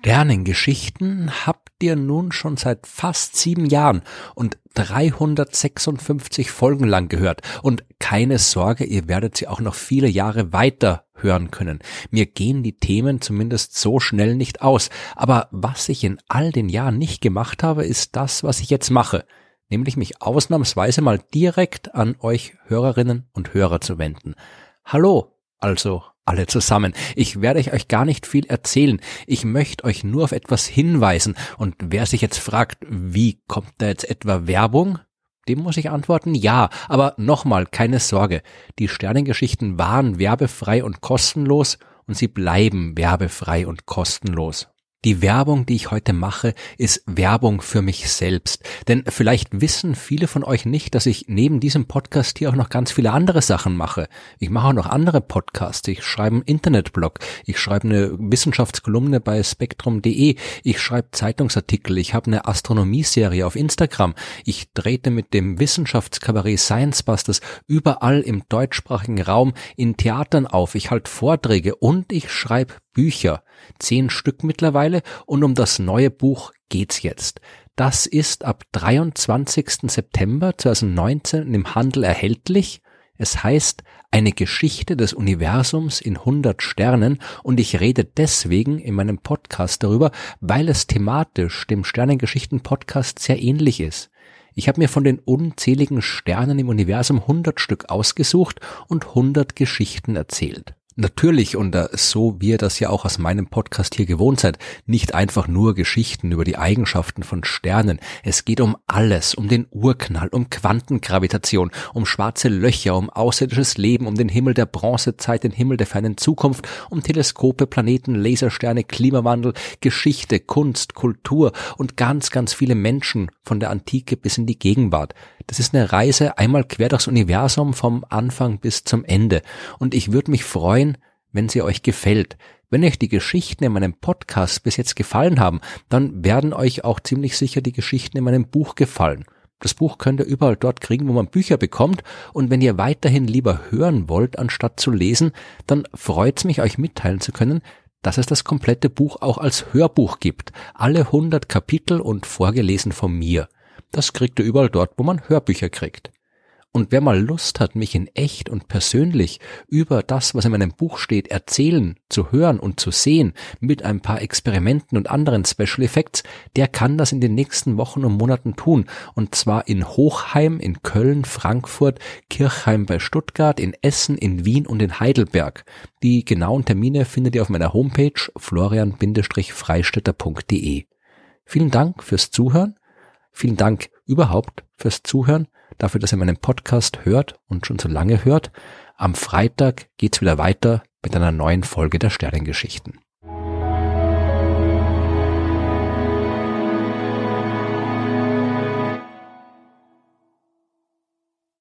Sternengeschichten habt ihr nun schon seit fast sieben Jahren und 356 Folgen lang gehört. Und keine Sorge, ihr werdet sie auch noch viele Jahre weiter hören können. Mir gehen die Themen zumindest so schnell nicht aus. Aber was ich in all den Jahren nicht gemacht habe, ist das, was ich jetzt mache. Nämlich mich ausnahmsweise mal direkt an euch Hörerinnen und Hörer zu wenden. Hallo, also alle zusammen. Ich werde euch gar nicht viel erzählen. Ich möchte euch nur auf etwas hinweisen. Und wer sich jetzt fragt, wie kommt da jetzt etwa Werbung? Dem muss ich antworten, ja. Aber nochmal, keine Sorge. Die Sternengeschichten waren werbefrei und kostenlos und sie bleiben werbefrei und kostenlos. Die Werbung, die ich heute mache, ist Werbung für mich selbst. Denn vielleicht wissen viele von euch nicht, dass ich neben diesem Podcast hier auch noch ganz viele andere Sachen mache. Ich mache auch noch andere Podcasts. Ich schreibe einen Internetblog. Ich schreibe eine Wissenschaftskolumne bei spektrum.de. Ich schreibe Zeitungsartikel. Ich habe eine Astronomieserie auf Instagram. Ich trete mit dem Wissenschaftskabarett Science Busters überall im deutschsprachigen Raum in Theatern auf. Ich halte Vorträge und ich schreibe Bücher, zehn Stück mittlerweile, und um das neue Buch geht's jetzt. Das ist ab 23. September 2019 im Handel erhältlich. Es heißt eine Geschichte des Universums in 100 Sternen und ich rede deswegen in meinem Podcast darüber, weil es thematisch dem Sternengeschichten Podcast sehr ähnlich ist. Ich habe mir von den unzähligen Sternen im Universum 100 Stück ausgesucht und 100 Geschichten erzählt. Natürlich, und so wie ihr das ja auch aus meinem Podcast hier gewohnt seid, nicht einfach nur Geschichten über die Eigenschaften von Sternen. Es geht um alles, um den Urknall, um Quantengravitation, um schwarze Löcher, um außerirdisches Leben, um den Himmel der Bronzezeit, den Himmel der fernen Zukunft, um Teleskope, Planeten, Lasersterne, Klimawandel, Geschichte, Kunst, Kultur und ganz, ganz viele Menschen von der Antike bis in die Gegenwart. Das ist eine Reise einmal quer durchs Universum vom Anfang bis zum Ende. Und ich würde mich freuen, wenn sie euch gefällt. Wenn euch die Geschichten in meinem Podcast bis jetzt gefallen haben, dann werden euch auch ziemlich sicher die Geschichten in meinem Buch gefallen. Das Buch könnt ihr überall dort kriegen, wo man Bücher bekommt. Und wenn ihr weiterhin lieber hören wollt, anstatt zu lesen, dann freut's mich, euch mitteilen zu können, dass es das komplette Buch auch als Hörbuch gibt. Alle 100 Kapitel und vorgelesen von mir. Das kriegt ihr überall dort, wo man Hörbücher kriegt. Und wer mal Lust hat, mich in echt und persönlich über das, was in meinem Buch steht, erzählen, zu hören und zu sehen, mit ein paar Experimenten und anderen Special Effects, der kann das in den nächsten Wochen und Monaten tun. Und zwar in Hochheim, in Köln, Frankfurt, Kirchheim bei Stuttgart, in Essen, in Wien und in Heidelberg. Die genauen Termine findet ihr auf meiner Homepage florian-freistetter.de. Vielen Dank fürs Zuhören Vielen Dank überhaupt fürs Zuhören, dafür, dass ihr meinen Podcast hört und schon so lange hört. Am Freitag geht's wieder weiter mit einer neuen Folge der Sternengeschichten.